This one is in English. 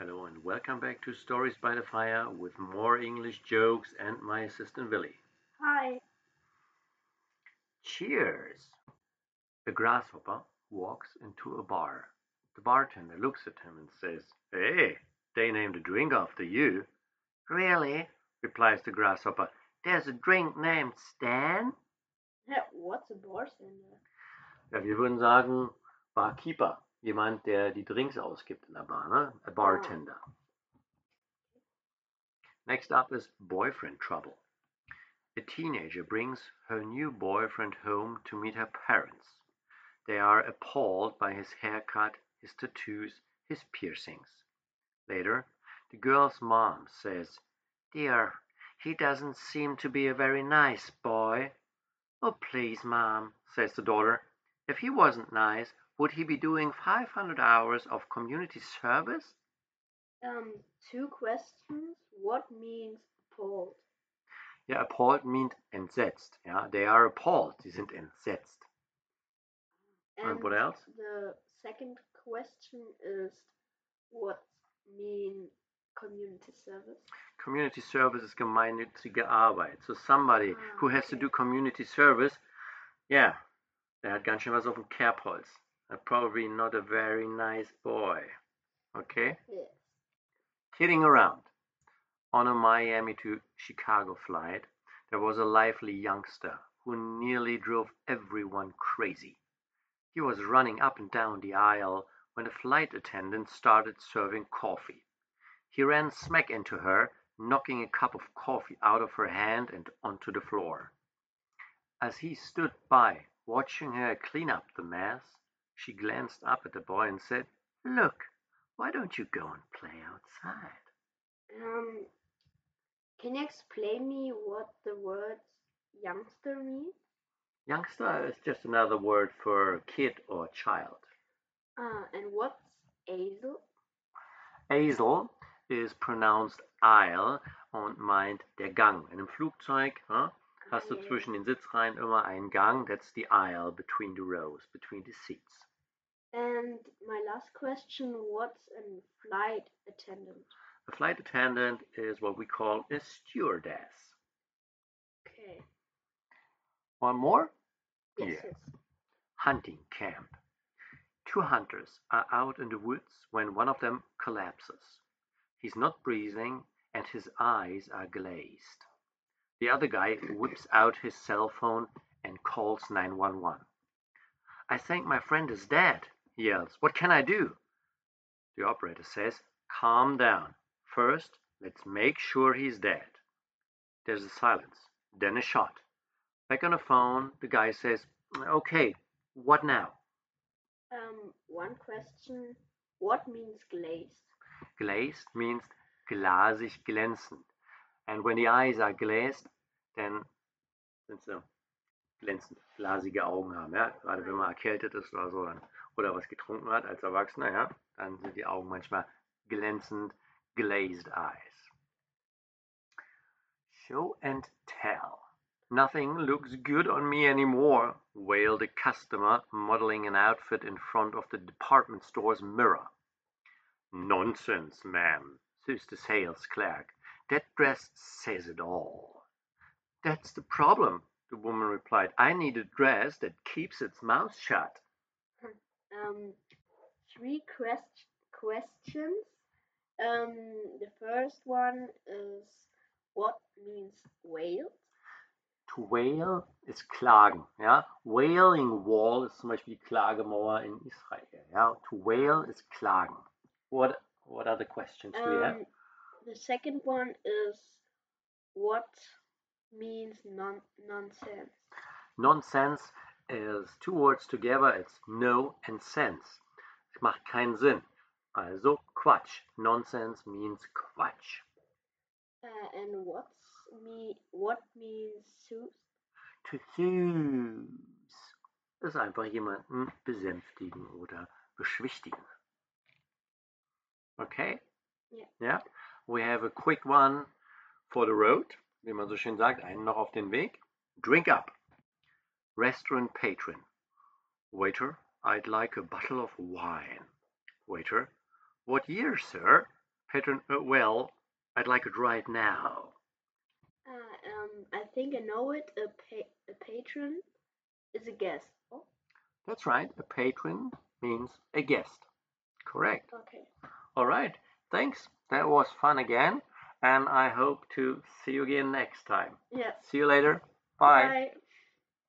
Hello and welcome back to Stories by the Fire with more English jokes and my assistant Willy. Hi. Cheers! A grasshopper walks into a bar. The bartender looks at him and says, Hey, they named a drink after you. Really? replies the grasshopper. There's a drink named Stan? Yeah, what's a bartender? Ja, wir würden sagen Barkeeper. Jemand, der die Drinks ausgibt in der Bar, ne? A ah. bartender. Next up is boyfriend trouble. A teenager brings her new boyfriend home to meet her parents. They are appalled by his haircut, his tattoos, his piercings. Later, the girl's mom says, Dear, he doesn't seem to be a very nice boy. Oh, please, Mom, says the daughter. If he wasn't nice, would he be doing 500 hours of community service? Um, two questions. What means appalled? Ja, appalled means entsetzt. Ja, they are appalled. Sie sind entsetzt. And, what else? The second question is what mean community service? Community service is gemeinnützige Arbeit. So somebody ah, who has okay. to do community service, yeah, der hat ganz schön was auf dem Kerbholz. Uh, probably not a very nice boy. Okay? Yes. Kidding around. On a Miami to Chicago flight, there was a lively youngster who nearly drove everyone crazy. He was running up and down the aisle when a flight attendant started serving coffee. He ran smack into her, knocking a cup of coffee out of her hand and onto the floor. As he stood by, watching her clean up the mess, she glanced up at the boy and said, Look, why don't you go and play outside? Um, can you explain me what the words youngster mean? Youngster is just another word for kid or child. Ah, and what's Esel? Esel is pronounced Aisle und meint der Gang. In einem Flugzeug huh, hast du Ah, zwischen den Sitzreihen immer einen Gang. That's the aisle between the rows, between the seats. And my last question, what's a flight attendant? A flight attendant is what we call a stewardess. Okay. One more? Yes, Yeah. yes. Hunting camp. Two hunters are out in the woods when one of them collapses. He's not breathing and his eyes are glazed. The other guy whips out his cell phone and calls 911. I think my friend is dead, he yells. What can I do? The operator says, Calm down. First, let's make sure he's dead. There's a silence, then a shot. Back on the phone, the guy says, Okay, what now? Um, one question, what means glazed? Glazed means glasig glänzend. And when the eyes are glazed, then sind sie glänzend, glasige Augen haben. Ja? Gerade wenn man erkältet ist oder so, dann, oder was getrunken hat als Erwachsener, ja? dann sind die Augen manchmal glänzend, glazed eyes. Show and tell. Nothing looks good on me anymore, wailed a customer modeling an outfit in front of the department store's mirror. Nonsense, ma'am, says the sales clerk. That dress says it all. That's the problem, the woman replied. I need a dress that keeps its mouth shut. Um, three quest- questions. Um, the first one is what means wail? To wail ist klagen. Ja? Wailing wall ist zum Beispiel die Klagemauer in Israel. Ja? To wail ist klagen. What, what are the questions do you have? Um, the second one is what means non nonsense. Nonsense is two words together. It's no and sense. Es macht keinen Sinn. Also Quatsch. Nonsense means Quatsch. Uh, and what's me what means soothe? To soothe ist einfach jemanden besänftigen oder beschwichtigen. Okay? Yeah. Yeah. We have a quick one for the road, wie man so schön sagt, einen noch auf den Weg. Drink up. Restaurant patron. Waiter, I'd like a bottle of wine. Waiter, what year, sir? Patron, uh, well, I'd like it right now. Uh, um, I think I know it. A, pa- a patron is a guest. Oh, That's right, a patron means a guest. Correct. okay. All right, thanks. That was fun again, and I hope to see you again next time. Yeah. See you later. Bye. Bye.